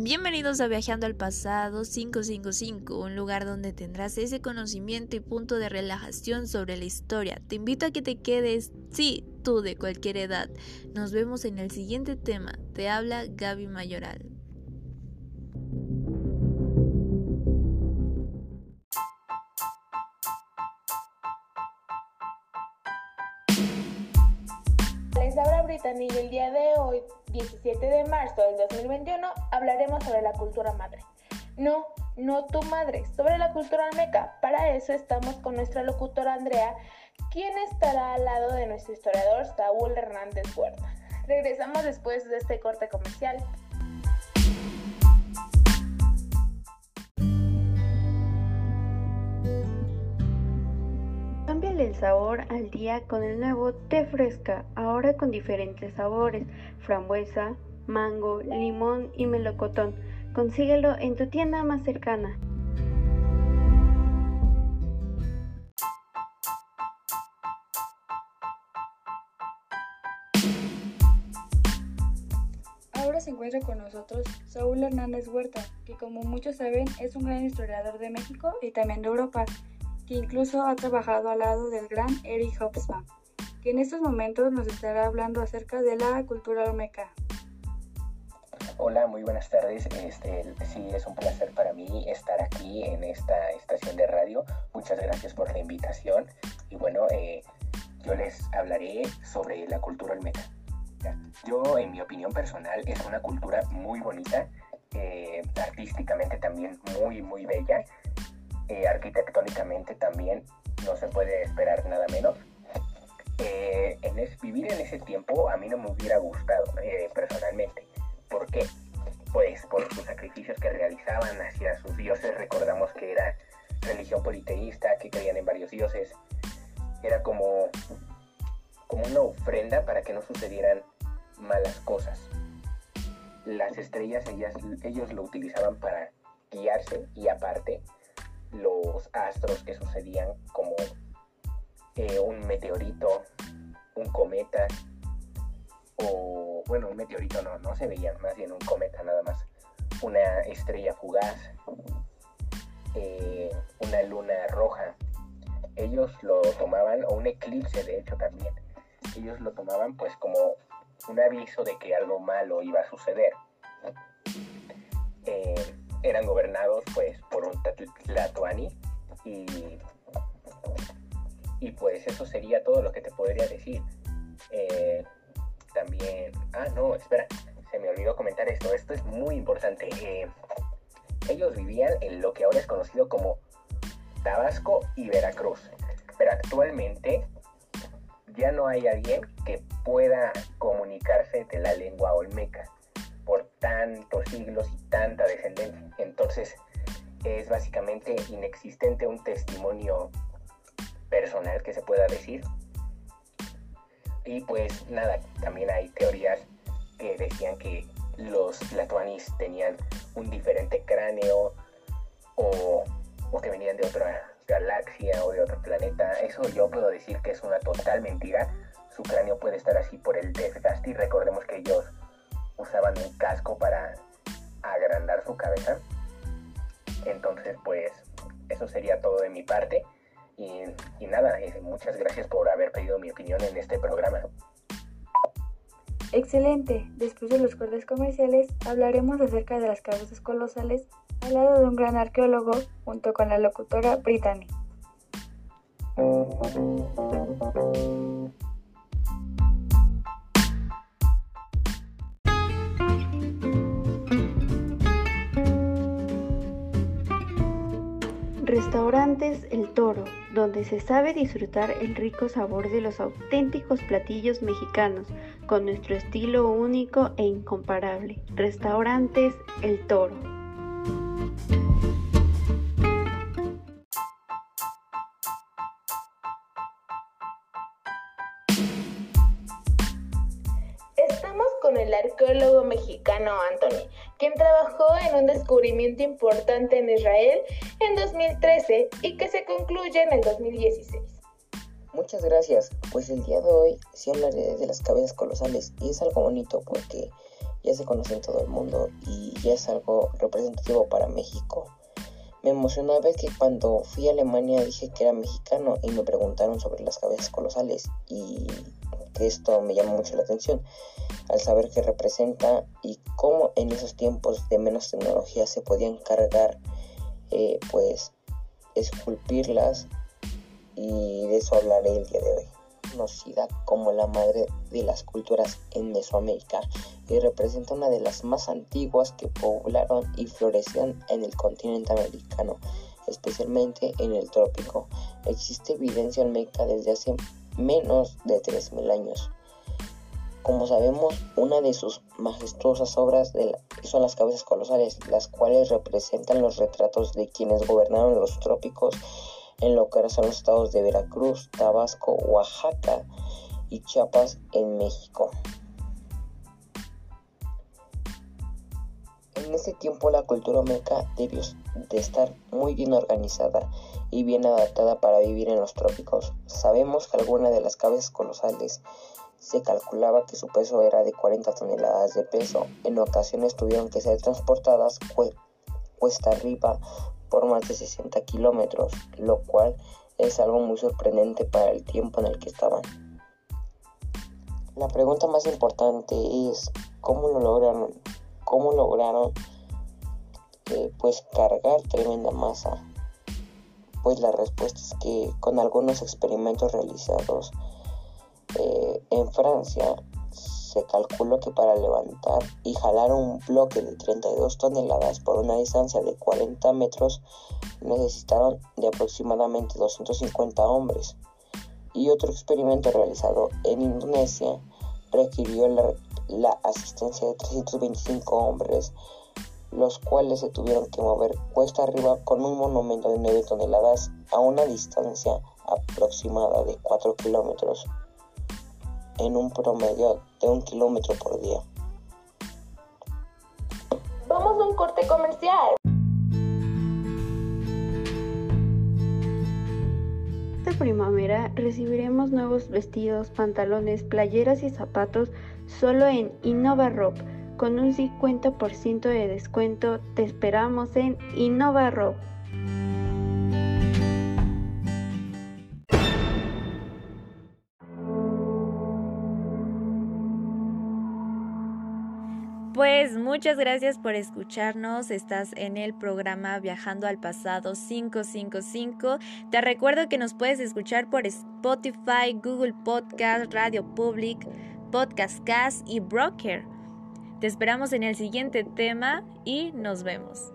Bienvenidos a Viajando al Pasado 555, un lugar donde tendrás ese conocimiento y punto de relajación sobre la historia. Te invito a que te quedes, sí, tú de cualquier edad. Nos vemos en el siguiente tema. Te habla Gaby Mayoral. Les habla Brittany y el día de hoy 17 de marzo del 2021 hablaremos sobre la cultura madre. No, no tu madre, sobre la cultura almeca. Para eso estamos con nuestra locutora Andrea, quien estará al lado de nuestro historiador Saúl Hernández Huerta. Regresamos después de este corte comercial. El sabor al día con el nuevo té fresca, ahora con diferentes sabores, frambuesa, mango, limón y melocotón. Consíguelo en tu tienda más cercana. Ahora se encuentra con nosotros Saúl Hernández Huerta, que como muchos saben es un gran historiador de México y también de Europa, que incluso ha trabajado al lado del gran Eric Hobsbawm, que en estos momentos nos estará hablando acerca de la cultura olmeca. Hola, muy buenas tardes. Este, sí, es un placer para mí estar aquí en esta estación de radio. Muchas gracias por la invitación. Y bueno, eh, yo les hablaré sobre la cultura olmeca. Yo, en mi opinión personal, es una cultura muy bonita, eh, artísticamente también muy, muy bella, eh, arquitectónicamente también no se puede esperar nada menos. Eh, en vivir en ese tiempo a mí no me hubiera gustado personalmente. ¿Por qué? Pues por sus sacrificios que realizaban hacia sus dioses. Recordamos que era religión politeísta, que creían en varios dioses. Era como como una ofrenda para que no sucedieran malas cosas. Las estrellas ellas, ellos lo utilizaban para guiarse y aparte los astros que sucedían como eh, un meteorito, un cometa o bueno un meteorito no, no se veían, más bien un cometa nada más, una estrella fugaz, eh, una luna roja. Ellos lo tomaban, o un eclipse de hecho también, ellos lo tomaban pues como un aviso de que algo malo iba a suceder. Gobernados pues por un Tlatoani y, y pues eso sería todo lo que te podría decir. Eh, también, ah no, espera, se me olvidó comentar esto, esto es muy importante. Eh, ellos vivían en lo que ahora es conocido como Tabasco y Veracruz, pero actualmente ya no hay alguien que pueda comunicarse de la lengua olmeca por tantos siglos y tanta descendencia. Entonces es básicamente inexistente un testimonio personal que se pueda decir. Y pues nada, también hay teorías que decían que los latuanis tenían un diferente cráneo o, o que venían de otra galaxia o de otro planeta. Eso yo puedo decir que es una total mentira. Su cráneo puede estar así por el desgaste y recordemos que ellos usaban un casco para agrandar su cabeza. Entonces, pues eso sería todo de mi parte. Y, y nada, eh, muchas gracias por haber pedido mi opinión en este programa. Excelente. Después de los cortes comerciales hablaremos acerca de las cabezas colosales al lado de un gran arqueólogo junto con la locutora Brittany. Restaurantes El Toro, donde se sabe disfrutar el rico sabor de los auténticos platillos mexicanos, con nuestro estilo único e incomparable. Restaurantes El Toro. Estamos con el arqueólogo mexicano Anthony, quien trabajó en un descubrimiento importante en Israel en 2013 y que se concluye en el 2016. Muchas gracias. Pues el día de hoy sí hablaré de las cabezas colosales y es algo bonito porque ya se conoce en todo el mundo y ya es algo representativo para México. Me emocionó ver que cuando fui a Alemania dije que era mexicano y me preguntaron sobre las cabezas colosales y esto me llamó mucho la atención al saber qué representa y cómo en esos tiempos de menos tecnología se podían cargar eh, pues esculpirlas y de eso hablaré el día de hoy. Conocida como la madre de las culturas en Mesoamérica y representa una de las más antiguas que poblaron y florecían en el continente americano, especialmente en el trópico. Existe evidencia olmeca desde hace menos de 3.000 años. Como sabemos, una de sus majestuosas obras son las cabezas colosales, las cuales representan los retratos de quienes gobernaron los trópicos en lo que ahora son los estados de Veracruz, Tabasco, Oaxaca y Chiapas en México. En ese tiempo la cultura meca debió de estar muy bien organizada y bien adaptada para vivir en los trópicos. Sabemos que algunas de las cabezas colosales se calculaba que su peso era de 40 toneladas de peso. En ocasiones tuvieron que ser transportadas cuesta arriba por más de 60 kilómetros, lo cual es algo muy sorprendente para el tiempo en el que estaban. La pregunta más importante es cómo lo lograron, cómo lograron eh, pues cargar tremenda masa. Pues la respuesta es que con algunos experimentos realizados eh, en Francia se calculó que para levantar y jalar un bloque de 32 toneladas por una distancia de 40 metros necesitaron de aproximadamente 250 hombres. Y otro experimento realizado en Indonesia requirió la, la asistencia de 325 hombres, los cuales se tuvieron que mover cuesta arriba con un monumento de 9 toneladas a una distancia aproximada de 4 kilómetros en un promedio de un kilómetro por día. Vamos a un corte comercial. Primavera recibiremos nuevos vestidos, pantalones, playeras y zapatos solo en Innova con un 50% de descuento. Te esperamos en Innova Pues muchas gracias por escucharnos. Estás en el programa Viajando al Pasado 555. Te recuerdo que nos puedes escuchar por Spotify, Google Podcast, Radio Public, Podcast Cast y Broker. Te esperamos en el siguiente tema y nos vemos.